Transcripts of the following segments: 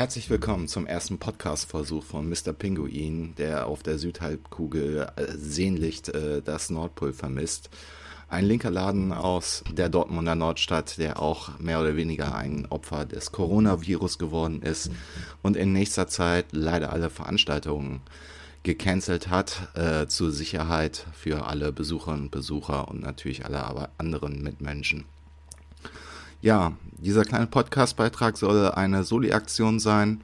Herzlich willkommen zum ersten Podcast-Versuch von Mr. Pinguin, der auf der Südhalbkugel äh, sehnlich äh, das Nordpol vermisst. Ein linker Laden aus der Dortmunder Nordstadt, der auch mehr oder weniger ein Opfer des Coronavirus geworden ist und in nächster Zeit leider alle Veranstaltungen gecancelt hat, äh, zur Sicherheit für alle Besucherinnen und Besucher und natürlich alle anderen Mitmenschen. Ja, dieser kleine Podcastbeitrag soll eine Soli-Aktion sein.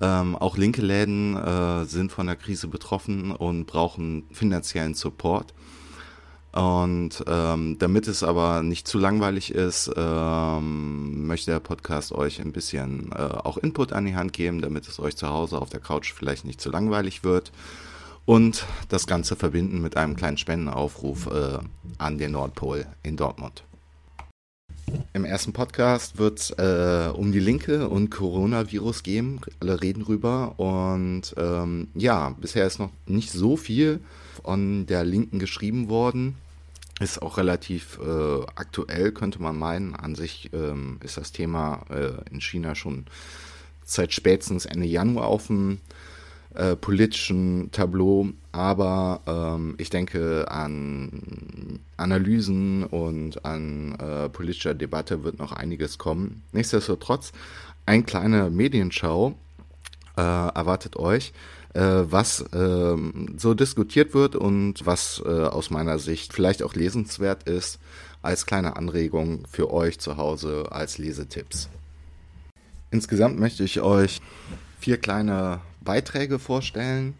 Ähm, auch linke Läden äh, sind von der Krise betroffen und brauchen finanziellen Support. Und ähm, damit es aber nicht zu langweilig ist, ähm, möchte der Podcast euch ein bisschen äh, auch Input an die Hand geben, damit es euch zu Hause auf der Couch vielleicht nicht zu langweilig wird. Und das Ganze verbinden mit einem kleinen Spendenaufruf äh, an den Nordpol in Dortmund. Im ersten Podcast wird es äh, um die Linke und Coronavirus gehen. Alle reden rüber. Und ähm, ja, bisher ist noch nicht so viel von der Linken geschrieben worden. Ist auch relativ äh, aktuell, könnte man meinen. An sich ähm, ist das Thema äh, in China schon seit spätestens Ende Januar auf dem äh, politischen Tableau, aber ähm, ich denke, an Analysen und an äh, politischer Debatte wird noch einiges kommen. Nichtsdestotrotz, ein kleiner Medienschau äh, erwartet euch, äh, was ähm, so diskutiert wird und was äh, aus meiner Sicht vielleicht auch lesenswert ist, als kleine Anregung für euch zu Hause als Lesetipps. Insgesamt möchte ich euch vier kleine Beiträge vorstellen,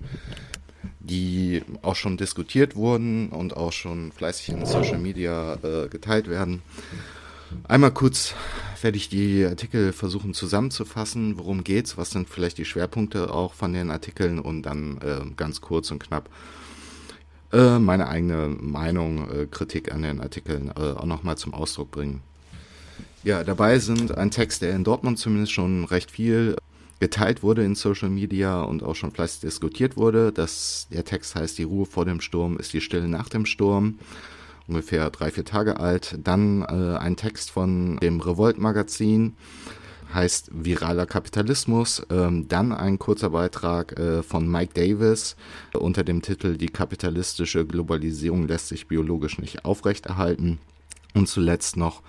die auch schon diskutiert wurden und auch schon fleißig in Social Media äh, geteilt werden. Einmal kurz werde ich die Artikel versuchen zusammenzufassen. Worum geht's? Was sind vielleicht die Schwerpunkte auch von den Artikeln? Und dann äh, ganz kurz und knapp äh, meine eigene Meinung, äh, Kritik an den Artikeln äh, auch nochmal zum Ausdruck bringen. Ja, dabei sind ein Text, der in Dortmund zumindest schon recht viel geteilt wurde in Social Media und auch schon fleißig diskutiert wurde. Das, der Text heißt Die Ruhe vor dem Sturm ist die Stille nach dem Sturm. Ungefähr drei, vier Tage alt. Dann äh, ein Text von dem Revolt-Magazin, heißt Viraler Kapitalismus. Ähm, dann ein kurzer Beitrag äh, von Mike Davis unter dem Titel Die kapitalistische Globalisierung lässt sich biologisch nicht aufrechterhalten. Und zuletzt noch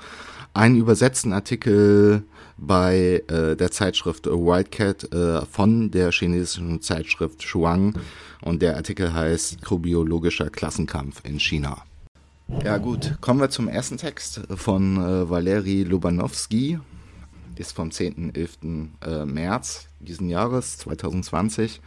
einen übersetzten Artikel bei äh, der Zeitschrift Wildcat äh, von der chinesischen Zeitschrift Shuang und der Artikel heißt Mikrobiologischer Klassenkampf in China. Ja gut, kommen wir zum ersten Text von äh, Valeri Lobanowski, ist vom 10.11. Äh, März diesen Jahres 2020.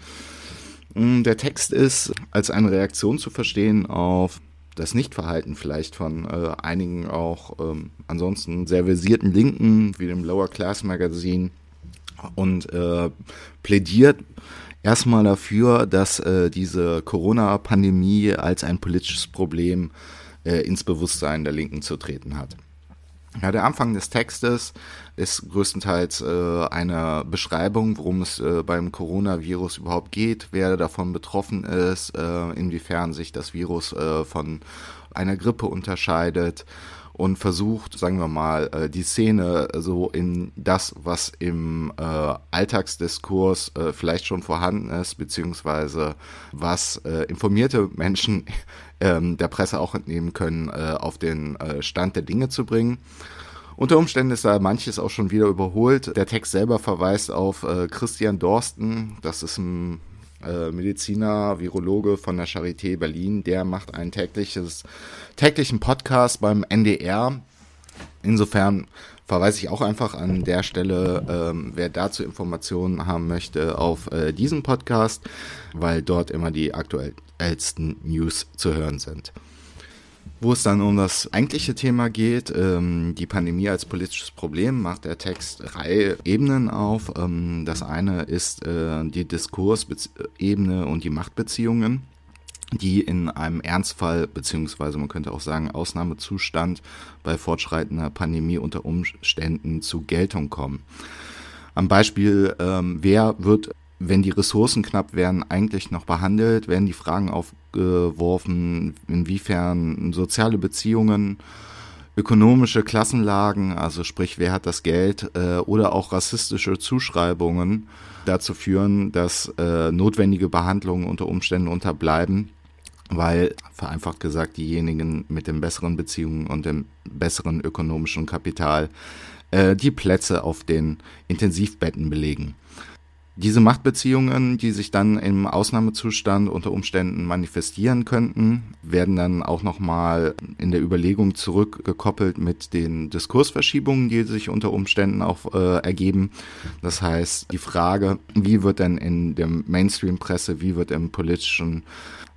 Mm, der Text ist als eine Reaktion zu verstehen auf das Nichtverhalten vielleicht von äh, einigen auch ähm, ansonsten sehr versierten Linken, wie dem Lower Class Magazine, und äh, plädiert erstmal dafür, dass äh, diese Corona-Pandemie als ein politisches Problem äh, ins Bewusstsein der Linken zu treten hat. Ja, der Anfang des Textes ist größtenteils äh, eine Beschreibung, worum es äh, beim Coronavirus überhaupt geht, wer davon betroffen ist, äh, inwiefern sich das Virus äh, von einer Grippe unterscheidet und versucht, sagen wir mal, äh, die Szene so in das, was im äh, Alltagsdiskurs äh, vielleicht schon vorhanden ist, beziehungsweise was informierte Menschen ähm, der Presse auch entnehmen können, auf den Stand der Dinge zu bringen. Unter Umständen ist da manches auch schon wieder überholt. Der Text selber verweist auf Christian Dorsten, das ist ein äh, Mediziner, Virologe von der Charité Berlin. Der macht einen tägliches, täglichen Podcast beim NDR. Insofern verweise ich auch einfach an der Stelle, ähm, wer dazu Informationen haben möchte, auf äh, diesen Podcast, weil dort immer die aktuellsten News zu hören sind wo es dann um das eigentliche Thema geht, ähm, die Pandemie als politisches Problem, macht der Text drei Ebenen auf. Ähm, das eine ist äh, die Diskursebene und die Machtbeziehungen, die in einem Ernstfall, beziehungsweise man könnte auch sagen Ausnahmezustand bei fortschreitender Pandemie unter Umständen zu Geltung kommen. Am Beispiel, ähm, wer wird wenn die Ressourcen knapp werden, eigentlich noch behandelt? Werden die Fragen aufgeworfen, inwiefern soziale Beziehungen ökonomische Klassenlagen, also sprich, wer hat das Geld, äh, oder auch rassistische Zuschreibungen dazu führen, dass äh, notwendige Behandlungen unter Umständen unterbleiben, weil vereinfacht gesagt diejenigen mit den besseren Beziehungen und dem besseren ökonomischen Kapital äh, die Plätze auf den Intensivbetten belegen. Diese Machtbeziehungen, die sich dann im Ausnahmezustand unter Umständen manifestieren könnten, werden dann auch nochmal in der Überlegung zurückgekoppelt mit den Diskursverschiebungen, die sich unter Umständen auch äh, ergeben. Das heißt, die Frage, wie wird denn in der Mainstream-Presse, wie wird im politischen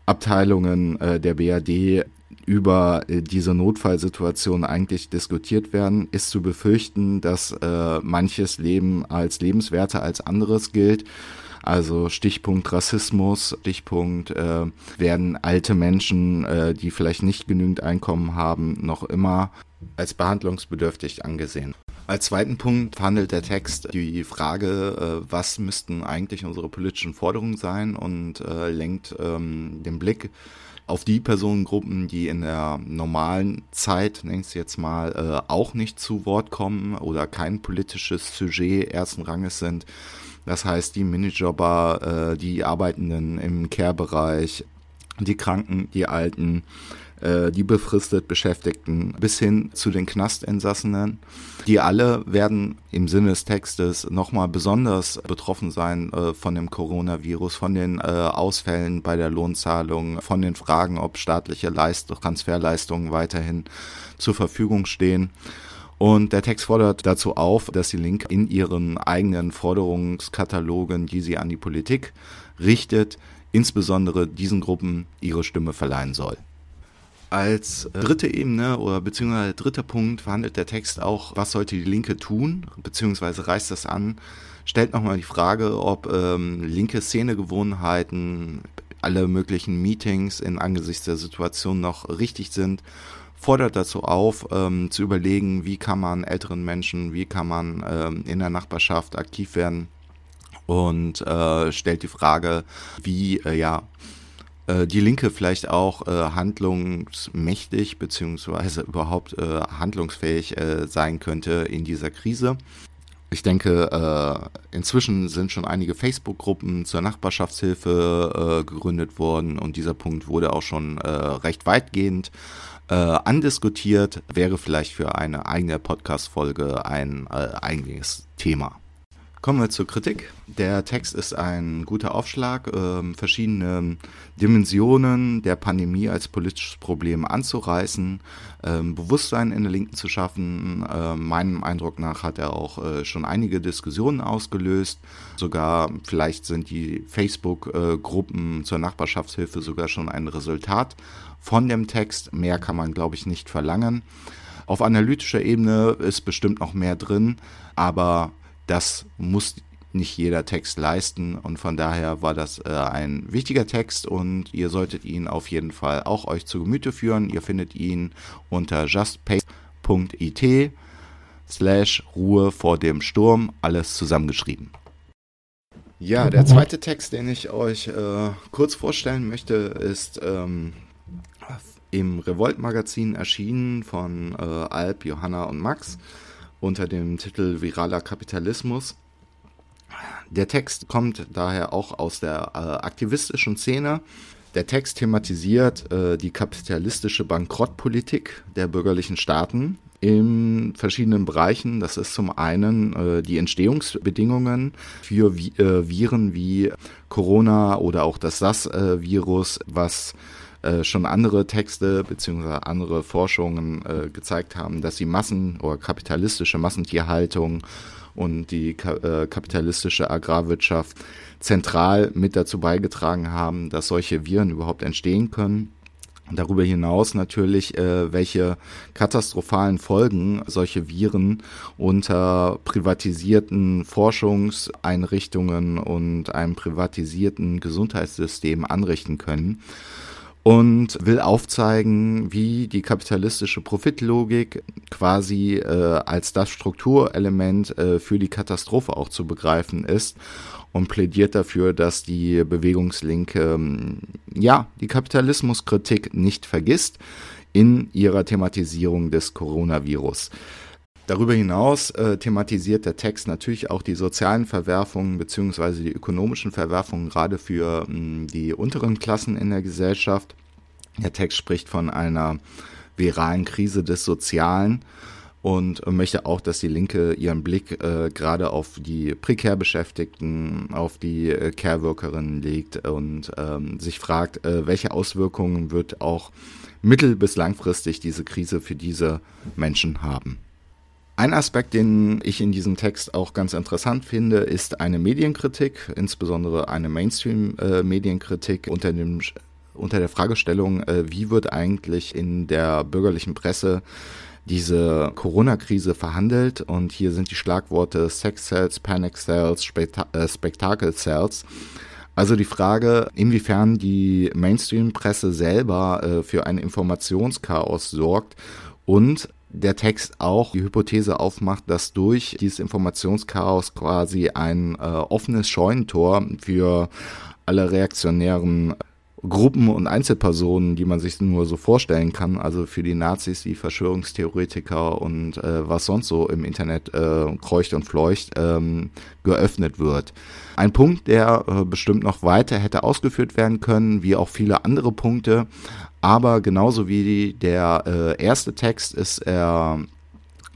Abteilungen äh, der BRD über äh, diese Notfallsituation eigentlich diskutiert werden, ist zu befürchten, dass äh, manches Leben als lebenswerter als anderes gilt. Also Stichpunkt Rassismus, Stichpunkt äh, werden alte Menschen, äh, die vielleicht nicht genügend Einkommen haben, noch immer als behandlungsbedürftig angesehen. Als zweiten Punkt handelt der Text die Frage, äh, was müssten eigentlich unsere politischen Forderungen sein und äh, lenkt ähm, den Blick auf die Personengruppen, die in der normalen Zeit, ich es jetzt mal, äh, auch nicht zu Wort kommen oder kein politisches Sujet ersten Ranges sind. Das heißt, die Minijobber, äh, die Arbeitenden im Care-Bereich, die Kranken, die Alten, äh, die befristet Beschäftigten bis hin zu den Knastinsassenen. Die alle werden im Sinne des Textes nochmal besonders betroffen sein äh, von dem Coronavirus, von den äh, Ausfällen bei der Lohnzahlung, von den Fragen, ob staatliche Leist Transferleistungen weiterhin zur Verfügung stehen. Und der Text fordert dazu auf, dass die Link in ihren eigenen Forderungskatalogen, die sie an die Politik richtet, insbesondere diesen Gruppen ihre Stimme verleihen soll. Als äh, dritte Ebene oder beziehungsweise dritter Punkt verhandelt der Text auch, was sollte die Linke tun, beziehungsweise reißt das an, stellt nochmal die Frage, ob ähm, linke Szenegewohnheiten, alle möglichen Meetings in angesichts der Situation noch richtig sind, fordert dazu auf, ähm, zu überlegen, wie kann man älteren Menschen, wie kann man ähm, in der Nachbarschaft aktiv werden und äh, stellt die Frage, wie äh, ja äh, die Linke vielleicht auch äh, handlungsmächtig beziehungsweise überhaupt äh, handlungsfähig äh, sein könnte in dieser Krise. Ich denke, äh, inzwischen sind schon einige Facebook-Gruppen zur Nachbarschaftshilfe gegründet worden und dieser Punkt wurde auch schon recht weitgehend andiskutiert, wäre vielleicht für eine eigene Podcast-Folge ein eigenes Thema. Kommen wir zur Kritik. Der Text ist ein guter Aufschlag, äh, verschiedene Dimensionen der Pandemie als politisches Problem anzureißen, äh, Bewusstsein in der Linken zu schaffen. Äh, meinem Eindruck nach hat er auch äh, schon einige Diskussionen ausgelöst. Sogar vielleicht sind die Facebook-Gruppen zur Nachbarschaftshilfe sogar schon ein Resultat von dem Text. Mehr kann man, glaube ich, nicht verlangen. Auf analytischer Ebene ist bestimmt noch mehr drin, aber das muss nicht jeder Text leisten und von daher war das äh, ein wichtiger Text und ihr solltet ihn auf jeden Fall auch euch zu Gemüte führen. Ihr findet ihn unter justpace.it slash Ruhe vor dem Sturm, alles zusammengeschrieben. Ja, der zweite Text, den ich euch äh, kurz vorstellen möchte, ist ähm, im Revolt-Magazin erschienen von äh, Alp, Johanna und Max unter dem Titel Viraler Kapitalismus. Der Text kommt daher auch aus der äh, aktivistischen Szene. Der Text thematisiert äh, die kapitalistische Bankrottpolitik der bürgerlichen Staaten in verschiedenen Bereichen. Das ist zum einen äh, die Entstehungsbedingungen für Vi äh, Viren wie Corona oder auch das SARS-Virus, was äh, schon andere Texte bzw. andere Forschungen äh, gezeigt haben, dass die Massen- oder kapitalistische Massentierhaltung und die ka äh, kapitalistische Agrarwirtschaft zentral mit dazu beigetragen haben, dass solche Viren überhaupt entstehen können. Darüber hinaus natürlich, äh, welche katastrophalen Folgen solche Viren unter privatisierten Forschungseinrichtungen und einem privatisierten Gesundheitssystem anrichten können und will aufzeigen, wie die kapitalistische Profitlogik quasi äh, als das Strukturelement äh, für die Katastrophe auch zu begreifen ist und plädiert dafür, dass die Bewegungslinke ähm, ja die Kapitalismuskritik nicht vergisst, in ihrer Thematisierung des Coronavirus. Darüber hinaus äh, thematisiert der Text natürlich auch die sozialen Verwerfungen beziehungsweise die ökonomischen Verwerfungen gerade für mh, die unteren Klassen in der Gesellschaft. Der Text spricht von einer viralen Krise des Sozialen und möchte auch, dass die Linke ihren Blick äh, gerade auf die prekär Beschäftigten, auf die äh, Care-Workerinnen legt und ähm, sich fragt, äh, welche Auswirkungen wird auch mittel- bis langfristig diese Krise für diese Menschen haben. Ein Aspekt, den ich in diesem Text auch ganz interessant finde, ist eine Medienkritik, insbesondere eine Mainstream-Medienkritik unter dem unter der Fragestellung, äh, wie wird eigentlich in der bürgerlichen Presse diese Corona-Krise verhandelt. Und hier sind die Schlagworte Sex Cells, Panic Cells, äh, Spectacle Cells. Also die Frage, inwiefern die Mainstream-Presse selber äh, für ein Informationschaos sorgt und der Text auch die Hypothese aufmacht, dass durch dieses Informationschaos quasi ein äh, offenes Scheunentor für alle reaktionären Gruppen und Einzelpersonen, die man sich nur so vorstellen kann, also für die Nazis, die Verschwörungstheoretiker und äh, was sonst so im Internet äh, kreucht und fleucht, ähm, geöffnet wird. Ein Punkt, der äh, bestimmt noch weiter hätte ausgeführt werden können, wie auch viele andere Punkte, aber genauso wie der äh, erste Text ist er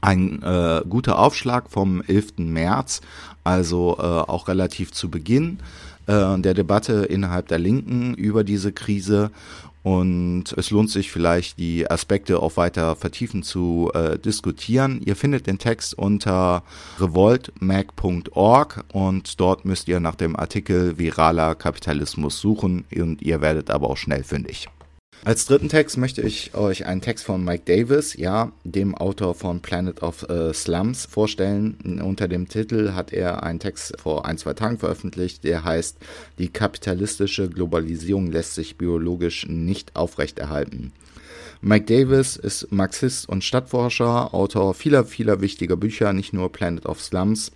ein äh, guter Aufschlag vom 11. März, also äh, auch relativ zu Beginn äh, der Debatte innerhalb der Linken über diese Krise. Und es lohnt sich vielleicht, die Aspekte auch weiter vertiefen zu äh, diskutieren. Ihr findet den Text unter revoltmag.org und dort müsst ihr nach dem Artikel Viraler Kapitalismus suchen und ihr werdet aber auch schnell fündig. Als dritten Text möchte ich euch einen Text von Mike Davis, ja, dem Autor von Planet of äh, Slums, vorstellen. Unter dem Titel hat er einen Text vor ein, zwei Tagen veröffentlicht, der heißt Die kapitalistische Globalisierung lässt sich biologisch nicht aufrechterhalten. Mike Davis ist Marxist und Stadtforscher, Autor vieler, vieler wichtiger Bücher, nicht nur Planet of Slums,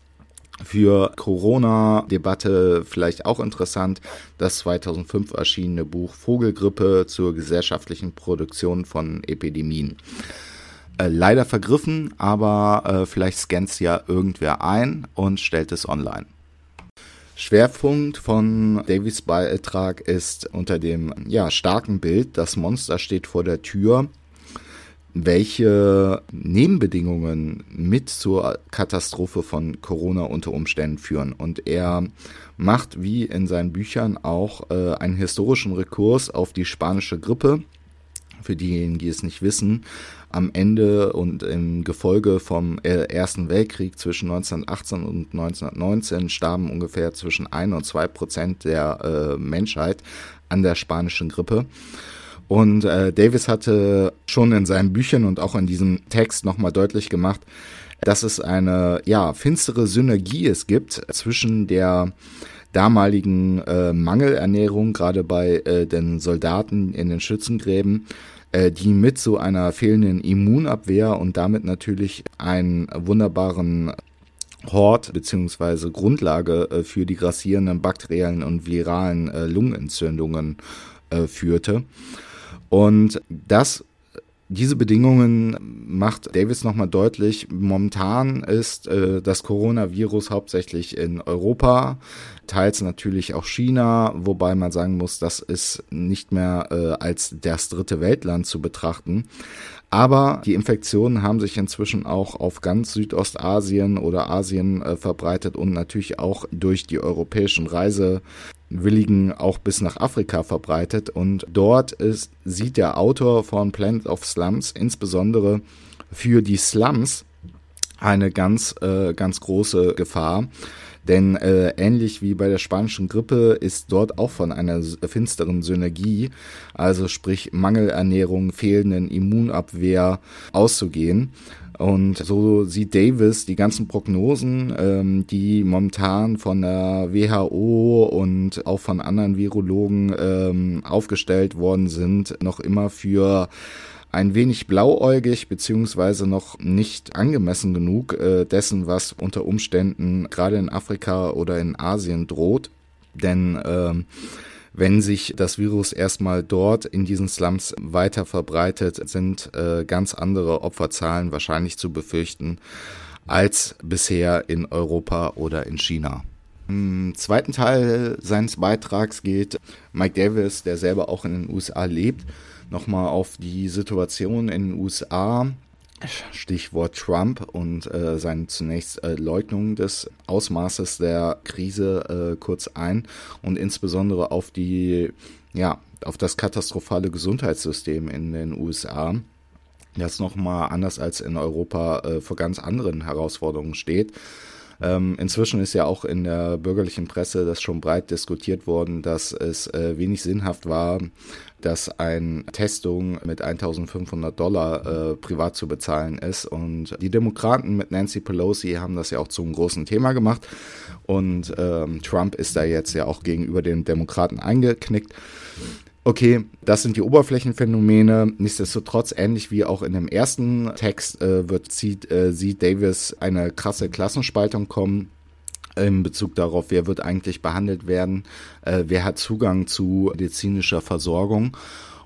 für Corona-Debatte vielleicht auch interessant, das 2005 erschienene Buch Vogelgrippe zur gesellschaftlichen Produktion von Epidemien. Äh, leider vergriffen, aber äh, vielleicht scannt es ja irgendwer ein und stellt es online. Schwerpunkt von Davies Beitrag ist unter dem ja, starken Bild, das Monster steht vor der Tür, welche Nebenbedingungen mit zur Katastrophe von Corona unter Umständen führen. Und er macht wie in seinen Büchern auch äh, einen historischen Rekurs auf die spanische Grippe. Für diejenigen, die es nicht wissen, am Ende und im Gefolge vom äh, Ersten Weltkrieg zwischen 1918 und 1919 starben ungefähr zwischen 1 und 2 Prozent der äh, Menschheit an der spanischen Grippe. Und äh, Davis hatte schon in seinen Büchern und auch in diesem Text nochmal deutlich gemacht, dass es eine ja finstere Synergie es gibt zwischen der damaligen äh, Mangelernährung, gerade bei äh, den Soldaten in den Schützengräben, äh, die mit so einer fehlenden Immunabwehr und damit natürlich einen wunderbaren Hort beziehungsweise Grundlage äh, für die grassierenden bakteriellen und viralen äh, Lungenentzündungen äh, führte. Und das diese Bedingungen macht Davis nochmal deutlich. Momentan ist äh, das Coronavirus hauptsächlich in Europa, teils natürlich auch China, wobei man sagen muss, das ist nicht mehr äh, als das dritte Weltland zu betrachten. Aber die Infektionen haben sich inzwischen auch auf ganz Südostasien oder Asien äh, verbreitet und natürlich auch durch die europäischen Reise Willigen auch bis nach Afrika verbreitet. Und dort ist, sieht der Autor von Planet of Slums insbesondere für die Slums eine ganz, äh, ganz große Gefahr. Denn äh, ähnlich wie bei der spanischen Grippe ist dort auch von einer finsteren Synergie, also sprich Mangelernährung, fehlenden Immunabwehr auszugehen. Und so sieht Davis die ganzen Prognosen, ähm, die momentan von der WHO und auch von anderen Virologen ähm, aufgestellt worden sind, noch immer für ein wenig blauäugig beziehungsweise noch nicht angemessen genug äh, dessen, was unter Umständen gerade in Afrika oder in Asien droht. Denn ähm, wenn sich das Virus erstmal dort in diesen Slums weiter verbreitet, sind äh, ganz andere Opferzahlen wahrscheinlich zu befürchten als bisher in Europa oder in China. Im zweiten Teil seines Beitrags geht Mike Davis, der selber auch in den USA lebt, nochmal auf die Situation in den USA, Stichwort Trump und äh, seine zunächst äh, Leugnung des Ausmaßes der Krise äh, kurz ein und insbesondere auf die, ja, auf das katastrophale Gesundheitssystem in den USA, das nochmal anders als in Europa äh, vor ganz anderen Herausforderungen steht. Ähm, inzwischen ist ja auch in der bürgerlichen Presse das schon breit diskutiert worden, dass es äh, wenig sinnhaft war, dass eine Testung mit 1500 Dollar äh, privat zu bezahlen ist. Und die Demokraten mit Nancy Pelosi haben das ja auch zum großen Thema gemacht. Und ähm, Trump ist da jetzt ja auch gegenüber den Demokraten eingeknickt. Okay, das sind die Oberflächenphänomene. Nichtsdestotrotz, ähnlich wie auch in dem ersten Text, äh, wird, sieht, äh, sieht Davis eine krasse Klassenspaltung kommen in Bezug darauf, wer wird eigentlich behandelt werden, äh, wer hat Zugang zu medizinischer Versorgung.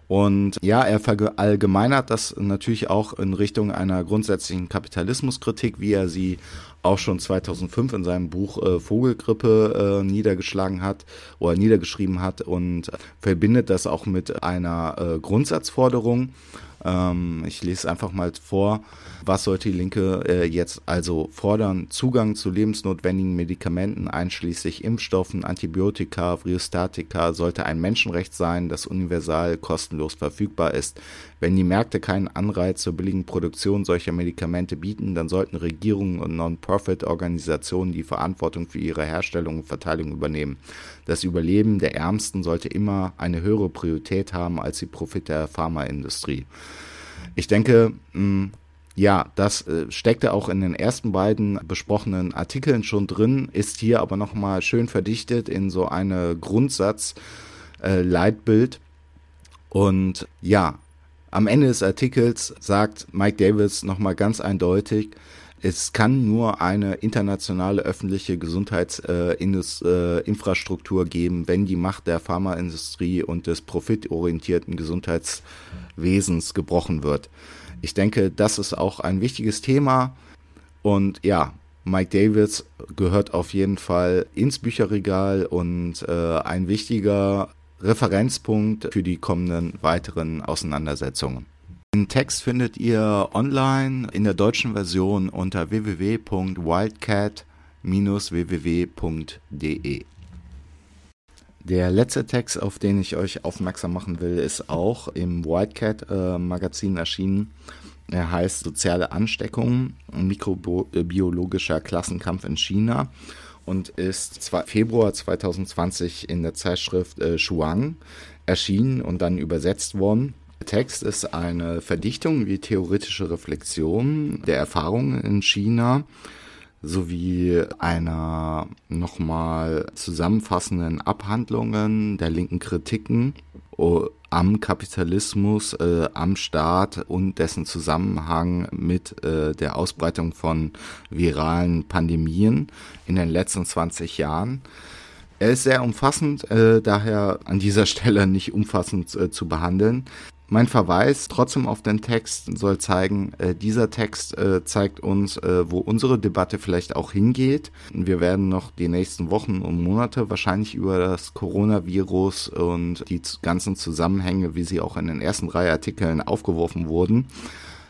Und ja, er verallgemeinert das natürlich auch in Richtung einer grundsätzlichen Kapitalismuskritik, wie er sie auch schon 2005 in seinem Buch äh, Vogelgrippe äh, niedergeschlagen hat oder niedergeschrieben hat und verbindet das auch mit einer äh, Grundsatzforderung. Ähm, ich lese einfach mal vor. Was sollte die Linke äh, jetzt also fordern? Zugang zu lebensnotwendigen Medikamenten, einschließlich Impfstoffen, Antibiotika, Vriostatika, sollte ein Menschenrecht sein, das universal kostenlos verfügbar ist. Wenn die Märkte keinen Anreiz zur billigen Produktion solcher Medikamente bieten, dann sollten Regierungen und Non-Profit-Organisationen die Verantwortung für ihre Herstellung und Verteilung übernehmen. Das Überleben der Ärmsten sollte immer eine höhere Priorität haben als die Profit der Pharmaindustrie. Ich denke, hm, ja, das äh, steckte auch in den ersten beiden besprochenen Artikeln schon drin, ist hier aber nochmal schön verdichtet in so eine Grundsatz-Leitbild. Äh, Und ja, am Ende des Artikels sagt Mike Davis nochmal ganz eindeutig, es kann nur eine internationale öffentliche Gesundheitsinfrastruktur äh, geben, wenn die Macht der Pharmaindustrie und des profitorientierten Gesundheitswesens gebrochen wird. Ich denke, das ist auch ein wichtiges Thema. Und ja, Mike Davis gehört auf jeden Fall ins Bücherregal und äh, ein wichtiger Referenzpunkt für die kommenden weiteren Auseinandersetzungen. Den Text findet ihr online in der deutschen Version unter www.wildcat-www.de. Der letzte Text, auf den ich euch aufmerksam machen will, ist auch im Wildcat äh, erschienen. Er heißt Soziale Ansteckung, mikrobiologischer Klassenkampf in China und ist Februar 2020 in der Zeitschrift äh, Shuang erschienen und dann übersetzt worden. Text ist eine Verdichtung wie theoretische Reflexion der Erfahrungen in China sowie einer nochmal zusammenfassenden Abhandlungen der linken Kritiken am Kapitalismus, äh, am Staat und dessen Zusammenhang mit äh, der Ausbreitung von viralen Pandemien in den letzten 20 Jahren. Er ist sehr umfassend, äh, daher an dieser Stelle nicht umfassend äh, zu behandeln. Mein Verweis trotzdem auf den Text soll zeigen, äh, dieser Text äh, zeigt uns, äh, wo unsere Debatte vielleicht auch hingeht. Wir werden noch die nächsten Wochen und Monate wahrscheinlich über das Coronavirus und die ganzen Zusammenhänge, wie sie auch in den ersten drei Artikeln aufgeworfen wurden,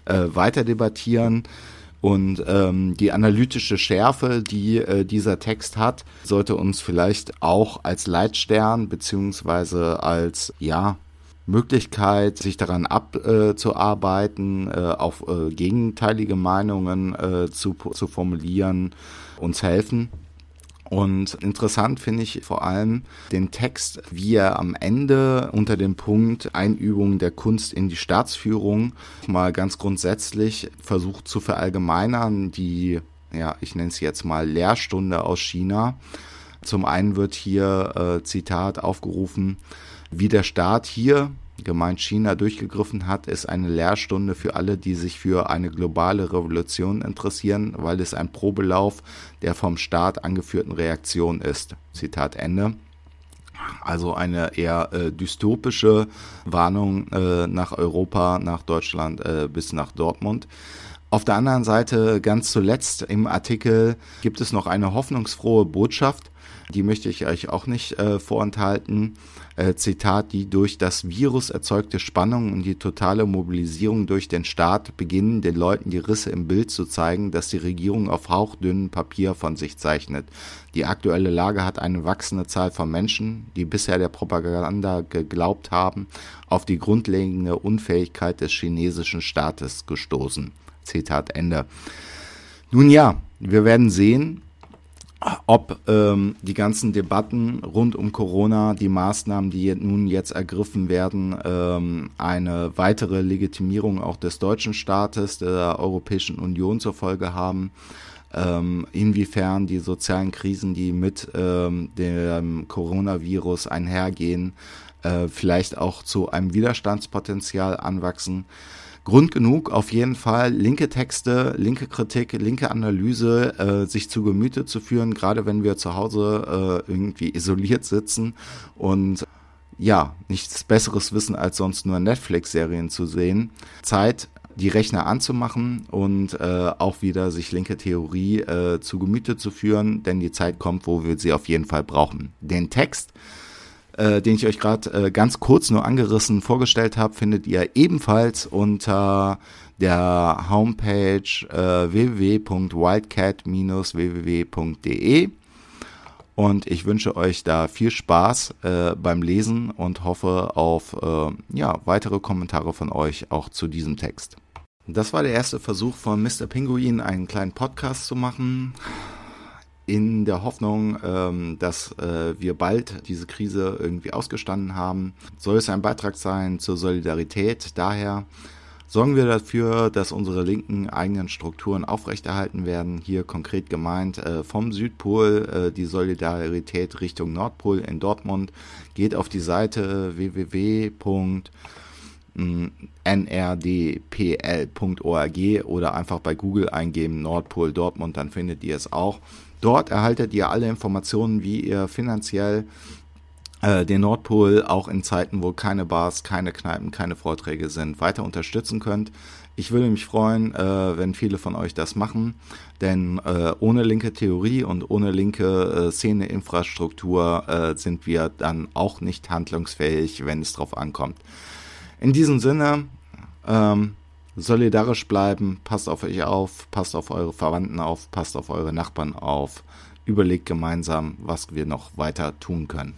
äh, weiter debattieren. Und ähm, die analytische Schärfe, die äh, dieser Text hat, sollte uns vielleicht auch als Leitstern beziehungsweise als ja Möglichkeit, sich daran abzuarbeiten, äh, auf äh, gegenteilige Meinungen äh, zu, zu formulieren, uns helfen. Und interessant finde ich vor allem den Text, wie er am Ende unter dem Punkt Einübung der Kunst in die Staatsführung mal ganz grundsätzlich versucht zu verallgemeinern, die, ja, ich nenne es jetzt mal Lehrstunde aus China. Zum einen wird hier, äh, Zitat, aufgerufen, wie der Staat hier, gemeint China, durchgegriffen hat, ist eine Lehrstunde für alle, die sich für eine globale Revolution interessieren, weil es ein Probelauf der vom Staat angeführten Reaktion ist. Zitat Ende. Also eine eher äh, dystopische Warnung äh, nach Europa, nach Deutschland äh, bis nach Dortmund. Auf der anderen Seite, ganz zuletzt im Artikel, gibt es noch eine hoffnungsfrohe Botschaft. Die möchte ich euch auch nicht äh, vorenthalten. Äh, Zitat, die durch das Virus erzeugte Spannung und die totale Mobilisierung durch den Staat beginnen, den Leuten die Risse im Bild zu zeigen, dass die Regierung auf hauchdünnem Papier von sich zeichnet. Die aktuelle Lage hat eine wachsende Zahl von Menschen, die bisher der Propaganda geglaubt haben, auf die grundlegende Unfähigkeit des chinesischen Staates gestoßen. Zitat Ende. Nun ja, wir werden sehen, ob ähm, die ganzen Debatten rund um Corona, die Maßnahmen, die nun jetzt ergriffen werden, ähm, eine weitere Legitimierung auch des deutschen Staates, der Europäischen Union zur Folge haben. Ähm, inwiefern die sozialen Krisen, die mit ähm, dem Coronavirus einhergehen, äh, vielleicht auch zu einem Widerstandspotenzial anwachsen. Grund genug, auf jeden Fall linke Texte, linke Kritik, linke Analyse äh, sich zu Gemüte zu führen, gerade wenn wir zu Hause äh, irgendwie isoliert sitzen und ja, nichts Besseres wissen, als sonst nur Netflix-Serien zu sehen. Zeit, die Rechner anzumachen und äh, auch wieder sich linke Theorie äh, zu Gemüte zu führen, denn die Zeit kommt, wo wir sie auf jeden Fall brauchen. Den Text äh, den ich euch gerade äh, ganz kurz nur angerissen vorgestellt habe, findet ihr ebenfalls unter der Homepage äh, www.wildcat-www.de. Und ich wünsche euch da viel Spaß äh, beim Lesen und hoffe auf äh, ja, weitere Kommentare von euch auch zu diesem Text. Das war der erste Versuch von Mr. Pinguin, einen kleinen Podcast zu machen in der Hoffnung, ähm, dass äh, wir bald diese Krise irgendwie ausgestanden haben, soll es ein Beitrag sein zur Solidarität. Daher sorgen wir dafür, dass unsere linken eigenen Strukturen aufrechterhalten werden. Hier konkret gemeint äh, vom Südpol äh, die Solidarität Richtung Nordpol in Dortmund. Geht auf die Seite www.nrdpl.org oder einfach bei Google eingeben Nordpol Dortmund, dann findet ihr es auch. Dort erhaltet ihr alle Informationen, wie ihr finanziell äh, den Nordpol auch in Zeiten, wo keine Bars, keine Kneipen, keine Vorträge sind, weiter unterstützen könnt. Ich würde mich freuen, äh, wenn viele von euch das machen, denn äh, ohne linke Theorie und ohne linke äh, Szene-Infrastruktur äh, sind wir dann auch nicht handlungsfähig, wenn es drauf ankommt. In diesem Sinne, ähm, solidarisch bleiben, passt auf euch auf, passt auf eure Verwandten auf, passt auf eure Nachbarn auf, überlegt gemeinsam, was wir noch weiter tun können.